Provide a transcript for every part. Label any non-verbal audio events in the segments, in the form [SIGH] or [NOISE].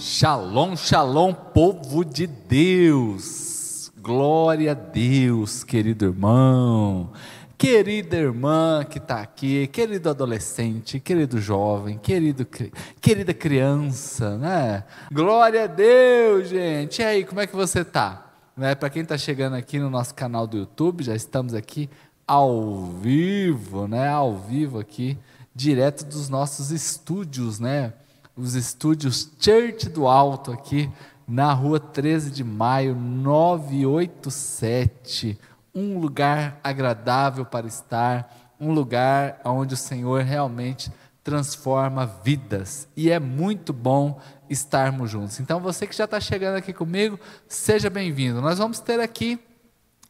Shalom, shalom, povo de Deus. Glória a Deus, querido irmão, querida irmã que está aqui, querido adolescente, querido jovem, querido, querida criança, né? Glória a Deus, gente. E aí, como é que você está? Né? Para quem está chegando aqui no nosso canal do YouTube, já estamos aqui ao vivo, né? Ao vivo aqui, direto dos nossos estúdios, né? Os estúdios Church do Alto aqui na rua 13 de maio, 987. Um lugar agradável para estar, um lugar onde o Senhor realmente transforma vidas. E é muito bom estarmos juntos. Então, você que já está chegando aqui comigo, seja bem-vindo. Nós vamos ter aqui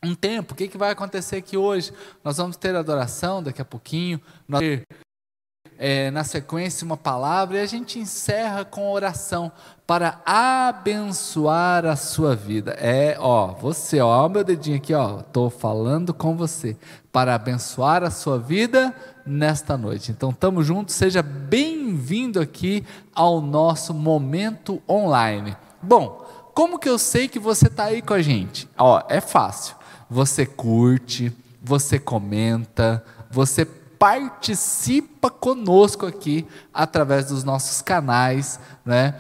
um tempo. O que, que vai acontecer aqui hoje? Nós vamos ter adoração daqui a pouquinho. Nós é, na sequência uma palavra e a gente encerra com oração para abençoar a sua vida. É, ó, você, ó, meu dedinho aqui, ó, estou falando com você para abençoar a sua vida nesta noite. Então, estamos juntos, seja bem-vindo aqui ao nosso momento online. Bom, como que eu sei que você está aí com a gente? Ó, é fácil. Você curte, você comenta, você participa conosco aqui através dos nossos canais né,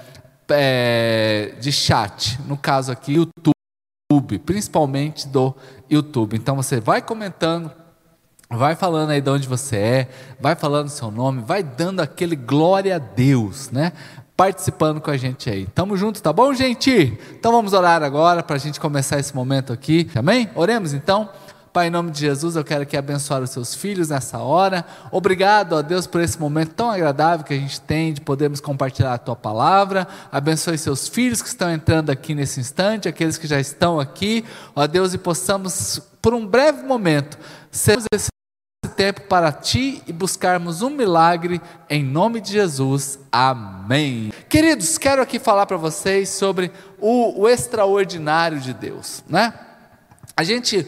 é, de chat, no caso aqui, YouTube, principalmente do YouTube. Então você vai comentando, vai falando aí de onde você é, vai falando seu nome, vai dando aquele glória a Deus, né? Participando com a gente aí. Tamo junto, tá bom, gente? Então vamos orar agora para a gente começar esse momento aqui, amém? Oremos então. Pai, em nome de Jesus, eu quero aqui abençoar os seus filhos nessa hora. Obrigado, ó Deus, por esse momento tão agradável que a gente tem de podermos compartilhar a tua palavra. Abençoe seus filhos que estão entrando aqui nesse instante, aqueles que já estão aqui, ó Deus, e possamos, por um breve momento, sermos esse tempo para ti e buscarmos um milagre em nome de Jesus. Amém. Queridos, quero aqui falar para vocês sobre o, o extraordinário de Deus, né? A gente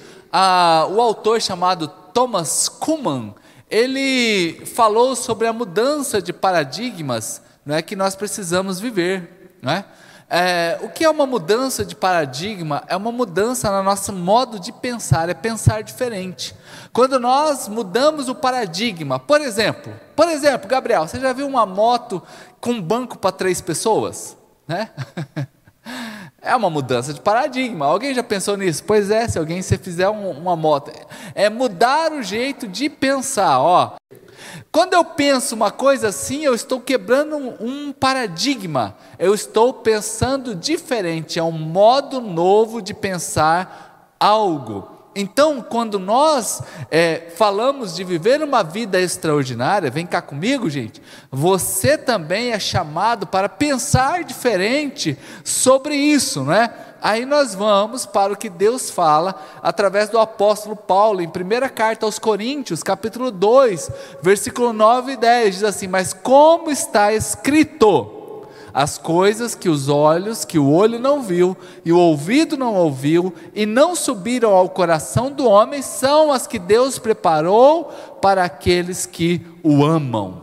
o autor chamado Thomas Kuhlman, ele falou sobre a mudança de paradigmas não é, que nós precisamos viver. Não é? É, o que é uma mudança de paradigma? É uma mudança no nosso modo de pensar, é pensar diferente. Quando nós mudamos o paradigma, por exemplo, por exemplo, Gabriel, você já viu uma moto com banco para três pessoas? Né? [LAUGHS] É uma mudança de paradigma. Alguém já pensou nisso? Pois é, se alguém se fizer um, uma moto, é mudar o jeito de pensar. Ó, quando eu penso uma coisa assim, eu estou quebrando um, um paradigma. Eu estou pensando diferente. É um modo novo de pensar algo. Então, quando nós é, falamos de viver uma vida extraordinária, vem cá comigo, gente, você também é chamado para pensar diferente sobre isso, não é? Aí nós vamos para o que Deus fala através do apóstolo Paulo, em primeira carta aos Coríntios, capítulo 2, versículo 9 e 10, diz assim: Mas como está escrito, as coisas que os olhos, que o olho não viu e o ouvido não ouviu e não subiram ao coração do homem, são as que Deus preparou para aqueles que o amam.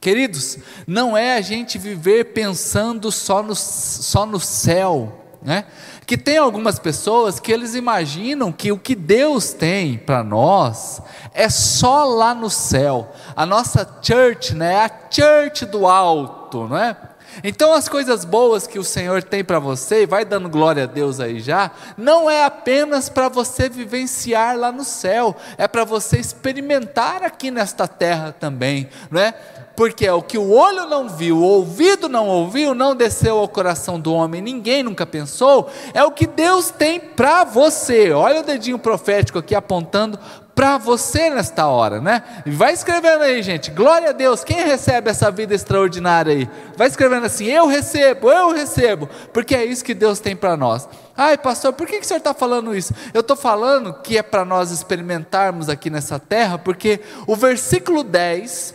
Queridos, não é a gente viver pensando só no, só no céu, né? Que tem algumas pessoas que eles imaginam que o que Deus tem para nós é só lá no céu. A nossa church, né, é a church do alto, não é? Então, as coisas boas que o Senhor tem para você, e vai dando glória a Deus aí já, não é apenas para você vivenciar lá no céu, é para você experimentar aqui nesta terra também, não é? Porque é o que o olho não viu, o ouvido não ouviu, não desceu ao coração do homem, ninguém nunca pensou, é o que Deus tem para você. Olha o dedinho profético aqui apontando para você nesta hora, né? Vai escrevendo aí, gente. Glória a Deus. Quem recebe essa vida extraordinária aí? Vai escrevendo assim: Eu recebo, eu recebo, porque é isso que Deus tem para nós. Ai, pastor, por que, que o senhor está falando isso? Eu estou falando que é para nós experimentarmos aqui nessa terra, porque o versículo 10.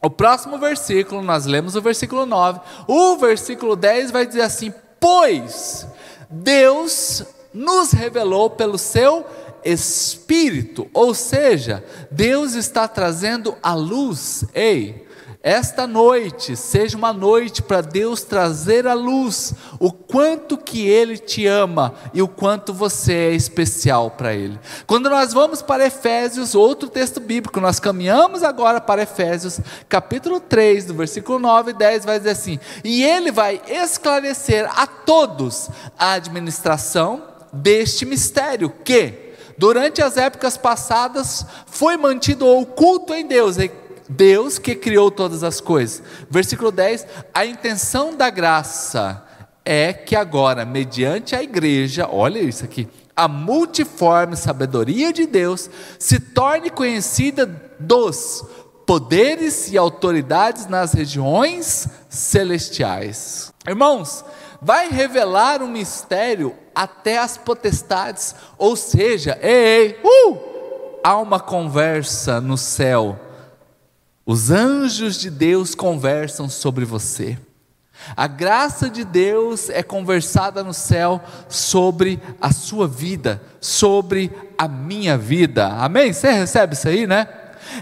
O próximo versículo, nós lemos o versículo 9. O versículo 10 vai dizer assim: Pois Deus nos revelou pelo seu Espírito, ou seja, Deus está trazendo a luz. Ei, esta noite seja uma noite para Deus trazer à luz o quanto que Ele te ama e o quanto você é especial para Ele. Quando nós vamos para Efésios, outro texto bíblico, nós caminhamos agora para Efésios, capítulo 3, do versículo 9 e 10, vai dizer assim: E Ele vai esclarecer a todos a administração deste mistério que, durante as épocas passadas, foi mantido oculto em Deus Deus que criou todas as coisas. Versículo 10: a intenção da graça é que agora, mediante a igreja, olha isso aqui, a multiforme sabedoria de Deus se torne conhecida dos poderes e autoridades nas regiões celestiais. Irmãos, vai revelar um mistério até as potestades, ou seja, ei, uh, há uma conversa no céu os anjos de Deus conversam sobre você. A graça de Deus é conversada no céu sobre a sua vida, sobre a minha vida. Amém? Você recebe isso aí, né?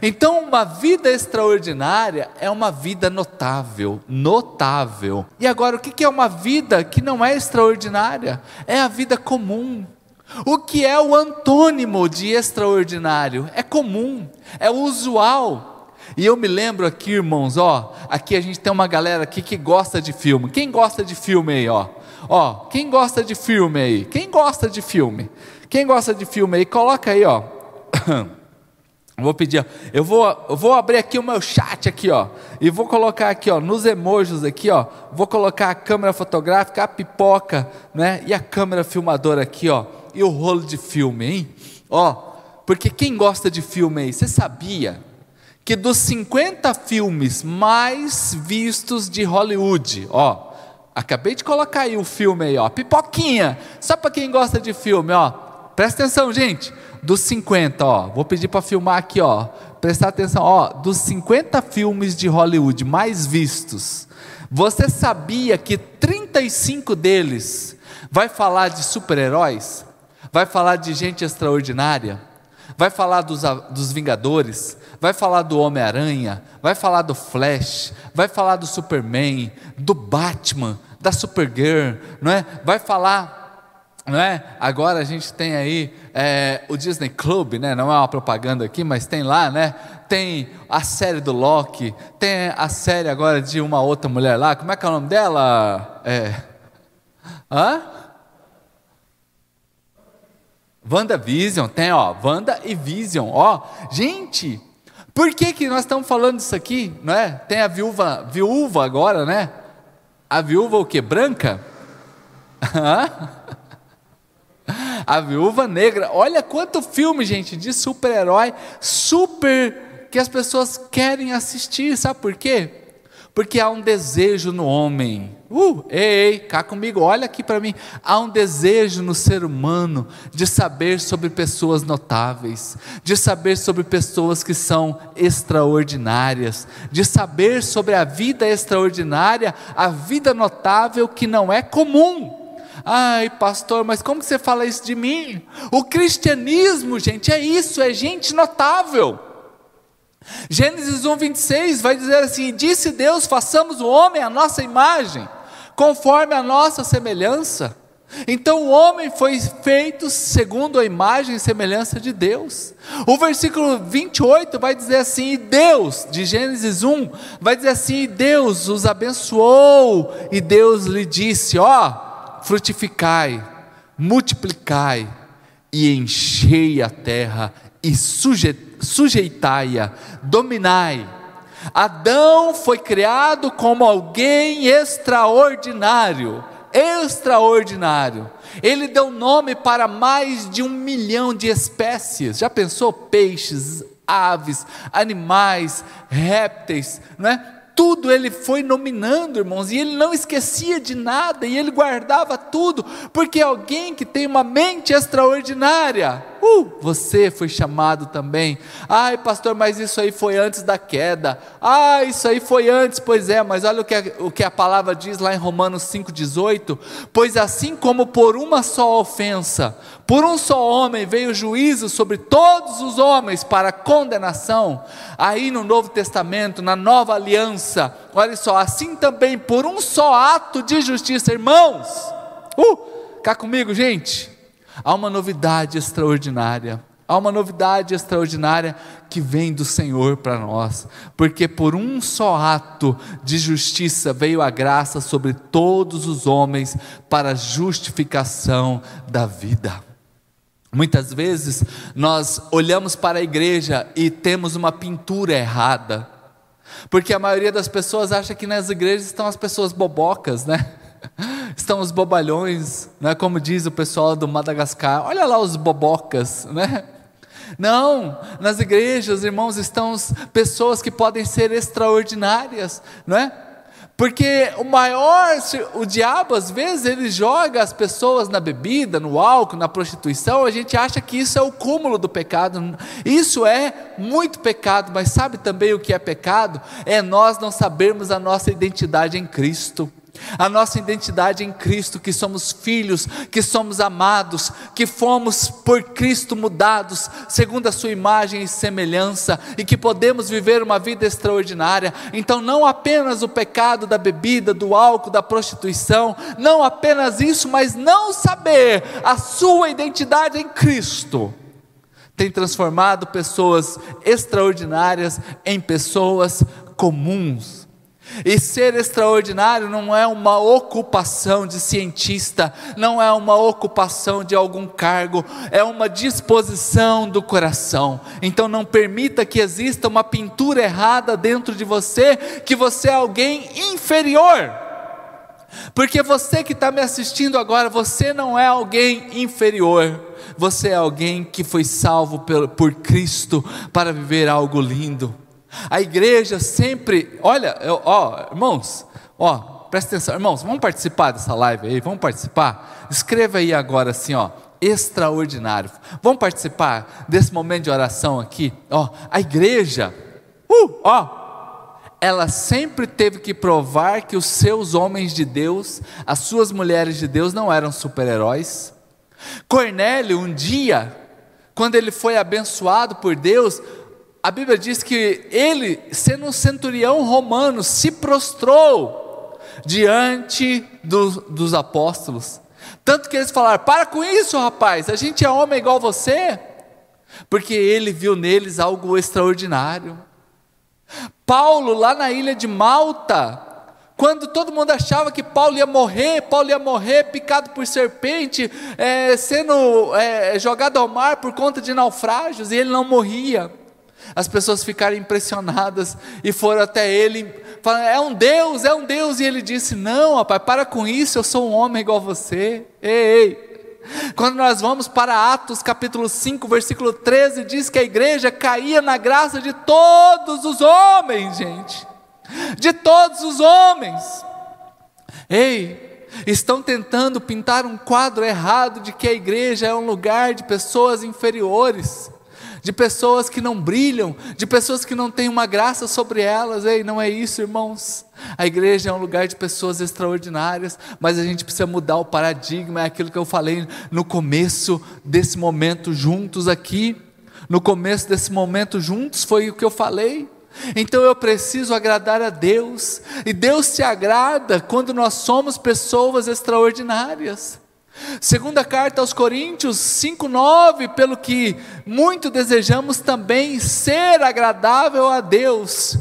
Então, uma vida extraordinária é uma vida notável, notável. E agora, o que é uma vida que não é extraordinária? É a vida comum. O que é o antônimo de extraordinário? É comum, é usual. E eu me lembro aqui, irmãos, ó, aqui a gente tem uma galera aqui que gosta de filme. Quem gosta de filme aí, ó? Ó, quem gosta de filme aí? Quem gosta de filme? Quem gosta de filme aí? Coloca aí, ó. [COUGHS] vou pedir, eu vou, vou abrir aqui o meu chat aqui, ó, e vou colocar aqui, ó, nos emojis aqui, ó, vou colocar a câmera fotográfica, a pipoca, né, e a câmera filmadora aqui, ó, e o rolo de filme, hein? Ó, porque quem gosta de filme aí, você sabia que dos 50 filmes mais vistos de Hollywood, ó, acabei de colocar aí o filme aí, ó, pipoquinha, só para quem gosta de filme, ó, presta atenção, gente, dos 50, ó, vou pedir para filmar aqui, ó, prestar atenção, ó, dos 50 filmes de Hollywood mais vistos, você sabia que 35 deles vai falar de super-heróis? Vai falar de gente extraordinária? Vai falar dos, dos Vingadores? vai falar do Homem-Aranha, vai falar do Flash, vai falar do Superman, do Batman, da Supergirl, não é? Vai falar, não é? Agora a gente tem aí é, o Disney Club, né? Não é uma propaganda aqui, mas tem lá, né? Tem a série do Loki, tem a série agora de uma outra mulher lá. Como é que é o nome dela? É. Hã? WandaVision, tem ó, Wanda e Vision, ó, gente, por que, que nós estamos falando disso aqui? Não é? Tem a viúva, viúva agora, né? A viúva o que? Branca? [LAUGHS] a viúva negra. Olha quanto filme, gente, de super-herói, super que as pessoas querem assistir. Sabe por quê? Porque há um desejo no homem. Uh, ei, cá comigo, olha aqui para mim. Há um desejo no ser humano de saber sobre pessoas notáveis, de saber sobre pessoas que são extraordinárias, de saber sobre a vida extraordinária, a vida notável que não é comum. Ai, pastor, mas como você fala isso de mim? O cristianismo, gente, é isso, é gente notável. Gênesis 1, 26 vai dizer assim: Disse Deus: façamos o homem à nossa imagem, conforme a nossa semelhança. Então o homem foi feito segundo a imagem e semelhança de Deus. O versículo 28 vai dizer assim: e Deus, de Gênesis 1, vai dizer assim: e Deus os abençoou, e Deus lhe disse: ó, frutificai, multiplicai e enchei a terra e sujeitai sujeitai-a, dominai. Adão foi criado como alguém extraordinário, extraordinário. Ele deu nome para mais de um milhão de espécies. Já pensou? Peixes, aves, animais, répteis, não é? Tudo ele foi nominando, irmãos, e ele não esquecia de nada, e ele guardava tudo, porque alguém que tem uma mente extraordinária, Uh, você foi chamado também. Ai, pastor, mas isso aí foi antes da queda. Ah, isso aí foi antes, pois é, mas olha o que, a, o que a palavra diz lá em Romanos 5,18: Pois assim como por uma só ofensa, por um só homem veio o juízo sobre todos os homens para condenação, aí no Novo Testamento, na nova aliança, olha só, assim também por um só ato de justiça, irmãos. Uh, cá comigo, gente Há uma novidade extraordinária. Há uma novidade extraordinária que vem do Senhor para nós, porque por um só ato de justiça veio a graça sobre todos os homens para a justificação da vida. Muitas vezes nós olhamos para a igreja e temos uma pintura errada, porque a maioria das pessoas acha que nas igrejas estão as pessoas bobocas, né? Estão os bobalhões, né? como diz o pessoal do Madagascar, olha lá os bobocas, né? Não, nas igrejas, irmãos, estão pessoas que podem ser extraordinárias, não é? Porque o maior, o diabo às vezes ele joga as pessoas na bebida, no álcool, na prostituição, a gente acha que isso é o cúmulo do pecado. Isso é muito pecado, mas sabe também o que é pecado? É nós não sabermos a nossa identidade em Cristo a nossa identidade em Cristo, que somos filhos, que somos amados, que fomos por Cristo mudados, segundo a Sua imagem e semelhança, e que podemos viver uma vida extraordinária. Então, não apenas o pecado da bebida, do álcool, da prostituição, não apenas isso, mas não saber a sua identidade em Cristo tem transformado pessoas extraordinárias em pessoas comuns e ser extraordinário não é uma ocupação de cientista, não é uma ocupação de algum cargo, é uma disposição do coração. Então não permita que exista uma pintura errada dentro de você, que você é alguém inferior. Porque você que está me assistindo agora, você não é alguém inferior, você é alguém que foi salvo por, Cristo para viver algo lindo. A igreja sempre, olha, ó, irmãos, ó, presta atenção, irmãos, vamos participar dessa live aí, vamos participar? Escreva aí agora assim, ó, extraordinário. Vamos participar desse momento de oração aqui, ó, a igreja, uh, ó, ela sempre teve que provar que os seus homens de Deus, as suas mulheres de Deus não eram super-heróis. Cornélio, um dia, quando ele foi abençoado por Deus, a Bíblia diz que ele, sendo um centurião romano, se prostrou diante do, dos apóstolos. Tanto que eles falaram: para com isso, rapaz, a gente é homem igual você. Porque ele viu neles algo extraordinário. Paulo, lá na ilha de Malta, quando todo mundo achava que Paulo ia morrer, Paulo ia morrer picado por serpente, é, sendo é, jogado ao mar por conta de naufrágios, e ele não morria. As pessoas ficaram impressionadas e foram até ele, falando: é um Deus, é um Deus. E ele disse: Não, rapaz, para com isso, eu sou um homem igual a você. Ei, ei. Quando nós vamos para Atos capítulo 5, versículo 13, diz que a igreja caía na graça de todos os homens, gente. De todos os homens. Ei, estão tentando pintar um quadro errado de que a igreja é um lugar de pessoas inferiores de pessoas que não brilham, de pessoas que não têm uma graça sobre elas. Ei, não é isso, irmãos. A igreja é um lugar de pessoas extraordinárias, mas a gente precisa mudar o paradigma, é aquilo que eu falei no começo desse momento juntos aqui. No começo desse momento juntos foi o que eu falei. Então eu preciso agradar a Deus, e Deus se agrada quando nós somos pessoas extraordinárias. Segunda carta aos Coríntios 5:9, pelo que muito desejamos também ser agradável a Deus.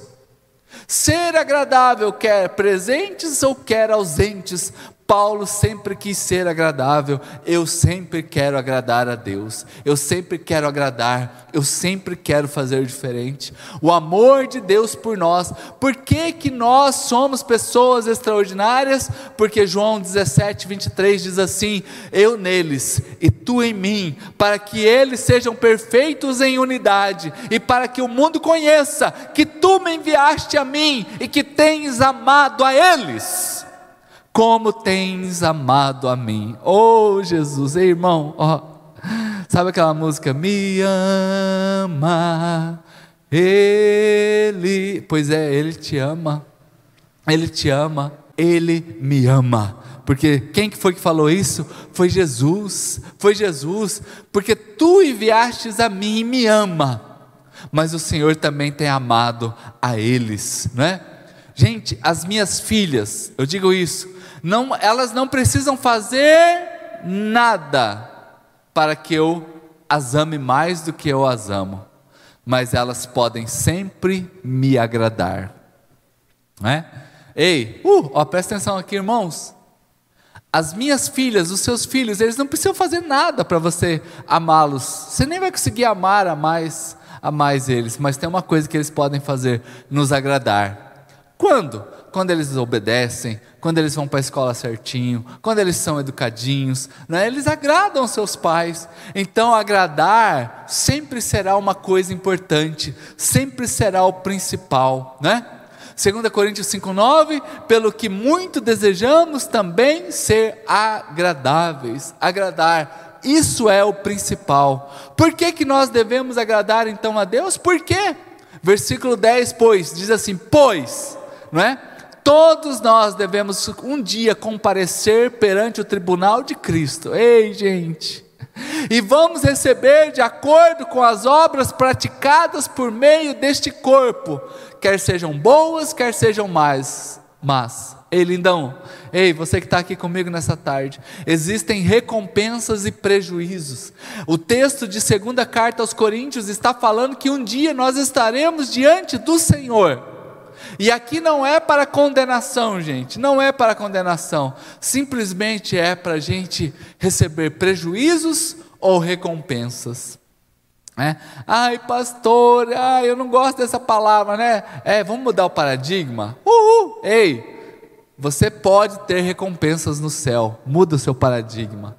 Ser agradável, quer presentes ou quer ausentes, Paulo sempre quis ser agradável, eu sempre quero agradar a Deus, eu sempre quero agradar, eu sempre quero fazer diferente. O amor de Deus por nós, por que, que nós somos pessoas extraordinárias? Porque João 17, 23 diz assim: Eu neles e tu em mim, para que eles sejam perfeitos em unidade e para que o mundo conheça que tu me enviaste a mim e que tens amado a eles como tens amado a mim. Oh Jesus, Ei, irmão, ó, Sabe aquela música? Me ama, Ele. Pois é, Ele te ama. Ele te ama, Ele me ama. Porque quem que foi que falou isso? Foi Jesus. Foi Jesus. Porque tu enviastes a mim e me ama. Mas o Senhor também tem amado a eles, não é? Gente, as minhas filhas, eu digo isso, não, elas não precisam fazer nada para que eu as ame mais do que eu as amo, mas elas podem sempre me agradar, não é? Ei, uh, ó, presta atenção aqui, irmãos. As minhas filhas, os seus filhos, eles não precisam fazer nada para você amá-los. Você nem vai conseguir amar a mais, a mais eles, mas tem uma coisa que eles podem fazer: nos agradar. Quando? Quando eles obedecem, quando eles vão para a escola certinho, quando eles são educadinhos, né? eles agradam seus pais. Então, agradar sempre será uma coisa importante, sempre será o principal, né? 2 Coríntios 5,9, pelo que muito desejamos também ser agradáveis, agradar, isso é o principal. Por que, que nós devemos agradar então a Deus? Por quê? Versículo 10, pois, diz assim: Pois, não é? Todos nós devemos um dia comparecer perante o tribunal de Cristo. Ei, gente! E vamos receber de acordo com as obras praticadas por meio deste corpo, quer sejam boas, quer sejam más. Mas, ei, lindão, ei, você que está aqui comigo nessa tarde, existem recompensas e prejuízos. O texto de segunda carta aos Coríntios está falando que um dia nós estaremos diante do Senhor. E aqui não é para condenação, gente, não é para condenação, simplesmente é para a gente receber prejuízos ou recompensas. É? Ai, pastor, ai, eu não gosto dessa palavra, né? É, vamos mudar o paradigma? Uhul! Ei, você pode ter recompensas no céu, muda o seu paradigma.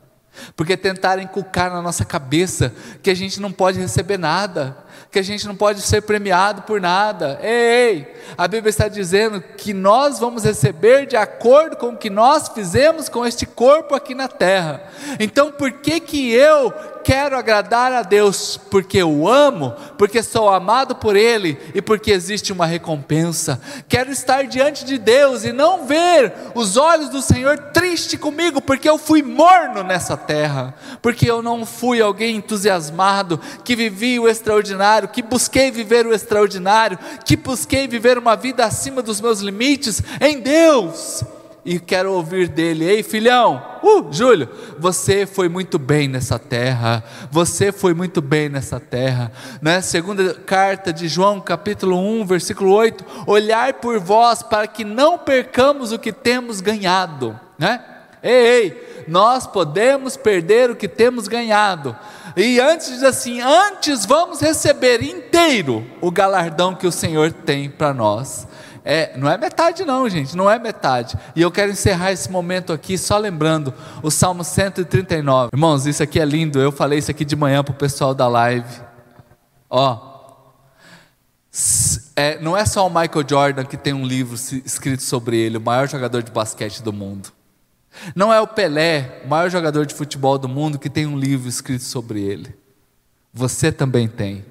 Porque tentaram inculcar na nossa cabeça que a gente não pode receber nada, que a gente não pode ser premiado por nada. Ei, ei, a Bíblia está dizendo que nós vamos receber de acordo com o que nós fizemos com este corpo aqui na terra. Então, por que que eu quero agradar a Deus? Porque eu amo, porque sou amado por Ele e porque existe uma recompensa. Quero estar diante de Deus e não ver os olhos do Senhor triste comigo, porque eu fui morno nessa terra, porque eu não fui alguém entusiasmado, que vivi o extraordinário, que busquei viver o extraordinário, que busquei viver uma vida acima dos meus limites em Deus e quero ouvir dele: Ei, filhão, uh, Júlio, você foi muito bem nessa terra, você foi muito bem nessa terra. Né? Segunda carta de João, capítulo 1, versículo 8: Olhai por vós para que não percamos o que temos ganhado. Né? Ei, ei, nós podemos perder o que temos ganhado. E antes diz assim: antes vamos receber inteiro o galardão que o Senhor tem para nós. É, não é metade, não, gente, não é metade. E eu quero encerrar esse momento aqui só lembrando o Salmo 139. Irmãos, isso aqui é lindo. Eu falei isso aqui de manhã para o pessoal da live. Ó, é, não é só o Michael Jordan que tem um livro escrito sobre ele, o maior jogador de basquete do mundo. Não é o Pelé, o maior jogador de futebol do mundo, que tem um livro escrito sobre ele. Você também tem.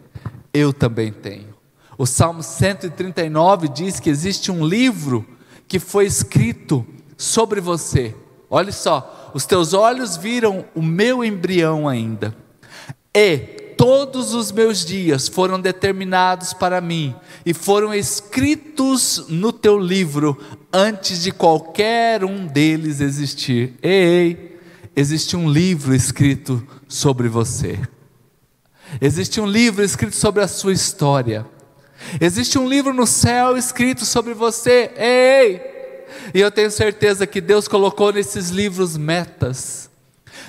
Eu também tenho. O Salmo 139 diz que existe um livro que foi escrito sobre você. Olha só, os teus olhos viram o meu embrião ainda. E todos os meus dias foram determinados para mim e foram escritos no teu livro antes de qualquer um deles existir. Ei, existe um livro escrito sobre você. Existe um livro escrito sobre a sua história. Existe um livro no céu escrito sobre você. Ei! E eu tenho certeza que Deus colocou nesses livros metas.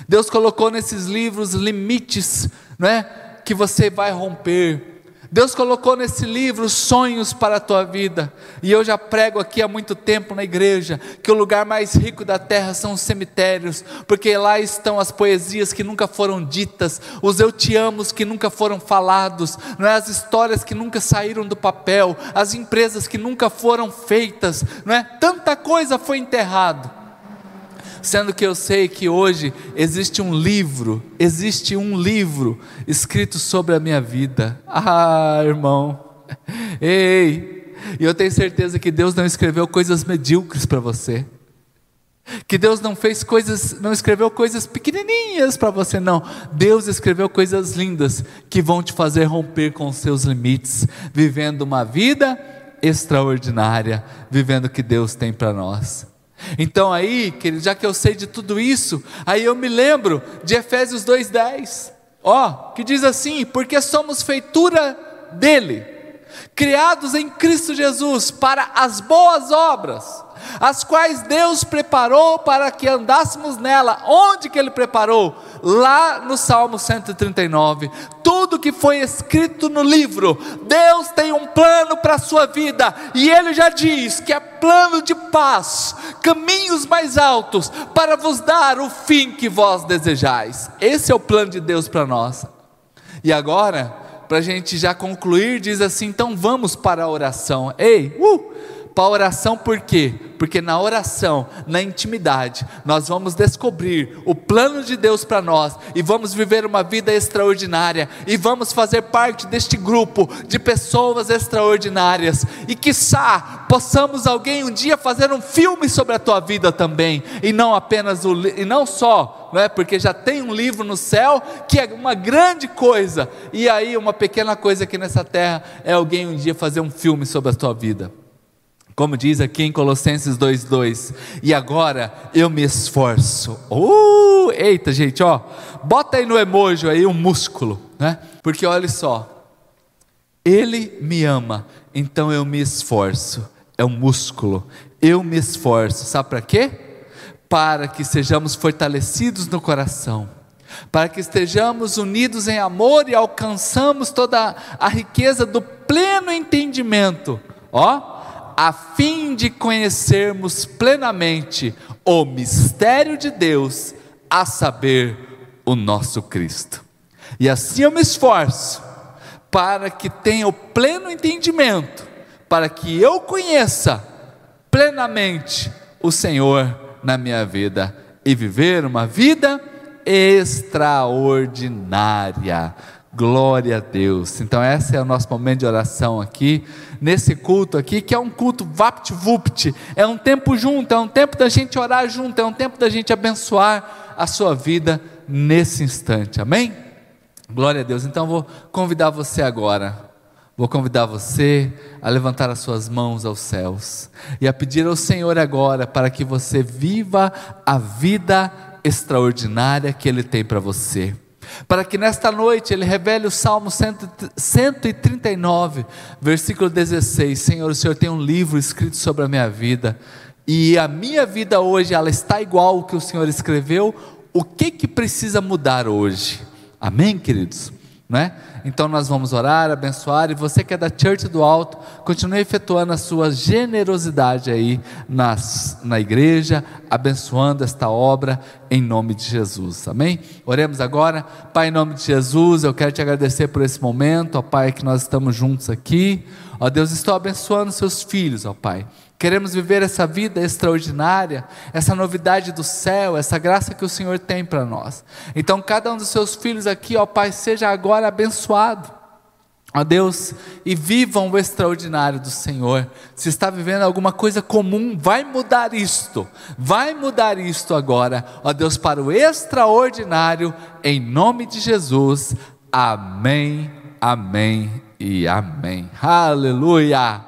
Deus colocou nesses livros limites, não é? Que você vai romper Deus colocou nesse livro sonhos para a tua vida, e eu já prego aqui há muito tempo na igreja que o lugar mais rico da terra são os cemitérios, porque lá estão as poesias que nunca foram ditas, os eu te amos que nunca foram falados, não é? as histórias que nunca saíram do papel, as empresas que nunca foram feitas, não é? Tanta coisa foi enterrado. Sendo que eu sei que hoje existe um livro, existe um livro escrito sobre a minha vida. Ah, irmão, ei, e eu tenho certeza que Deus não escreveu coisas medíocres para você. Que Deus não fez coisas, não escreveu coisas pequenininhas para você, não. Deus escreveu coisas lindas que vão te fazer romper com os seus limites, vivendo uma vida extraordinária, vivendo o que Deus tem para nós. Então aí, querido, já que eu sei de tudo isso, aí eu me lembro de Efésios 2:10. Ó, que diz assim: "Porque somos feitura dele, criados em Cristo Jesus para as boas obras, as quais Deus preparou para que andássemos nela. Onde que ele preparou? Lá no Salmo 139. Tudo que foi escrito no livro, Deus tem um plano para a sua vida, e ele já diz que é plano de paz, caminhos mais altos, para vos dar o fim que vós desejais. Esse é o plano de Deus para nós. E agora, para a gente já concluir, diz assim: então vamos para a oração. Ei, uh, para a oração por quê? Porque na oração, na intimidade, nós vamos descobrir o plano de Deus para nós e vamos viver uma vida extraordinária e vamos fazer parte deste grupo de pessoas extraordinárias e quiçá possamos alguém um dia fazer um filme sobre a tua vida também e não apenas o e não só, não é? Porque já tem um livro no céu que é uma grande coisa e aí uma pequena coisa aqui nessa terra é alguém um dia fazer um filme sobre a tua vida. Como diz aqui em Colossenses 2:2, e agora eu me esforço. Uh, eita, gente, ó, bota aí no emoji aí um músculo, né? Porque olha só, ele me ama, então eu me esforço. É um músculo. Eu me esforço. Sabe para quê? Para que sejamos fortalecidos no coração para que estejamos unidos em amor e alcançamos toda a riqueza do pleno entendimento, ó, a fim de conhecermos plenamente o mistério de Deus, a saber, o nosso Cristo. E assim eu me esforço para que tenha o pleno entendimento, para que eu conheça plenamente o Senhor na minha vida e viver uma vida extraordinária. Glória a Deus. Então, esse é o nosso momento de oração aqui, nesse culto aqui, que é um culto vapt-vupt, é um tempo junto, é um tempo da gente orar junto, é um tempo da gente abençoar a sua vida nesse instante, amém? Glória a Deus. Então, vou convidar você agora, vou convidar você a levantar as suas mãos aos céus e a pedir ao Senhor agora para que você viva a vida extraordinária que Ele tem para você para que nesta noite Ele revele o Salmo 139, versículo 16. Senhor, o Senhor tem um livro escrito sobre a minha vida, e a minha vida hoje, ela está igual ao que o Senhor escreveu, o que que precisa mudar hoje? Amém, queridos? Não é? Então nós vamos orar, abençoar, e você que é da Church do Alto, continue efetuando a sua generosidade aí nas, na igreja, abençoando esta obra em nome de Jesus, amém? Oremos agora, Pai, em nome de Jesus, eu quero te agradecer por esse momento, ó Pai, que nós estamos juntos aqui, ó Deus, estou abençoando seus filhos, ó Pai, Queremos viver essa vida extraordinária, essa novidade do céu, essa graça que o Senhor tem para nós. Então, cada um dos seus filhos aqui, ó Pai, seja agora abençoado. Ó Deus, e vivam o extraordinário do Senhor. Se está vivendo alguma coisa comum, vai mudar isto. Vai mudar isto agora. Ó Deus, para o extraordinário, em nome de Jesus. Amém, amém e amém. Aleluia.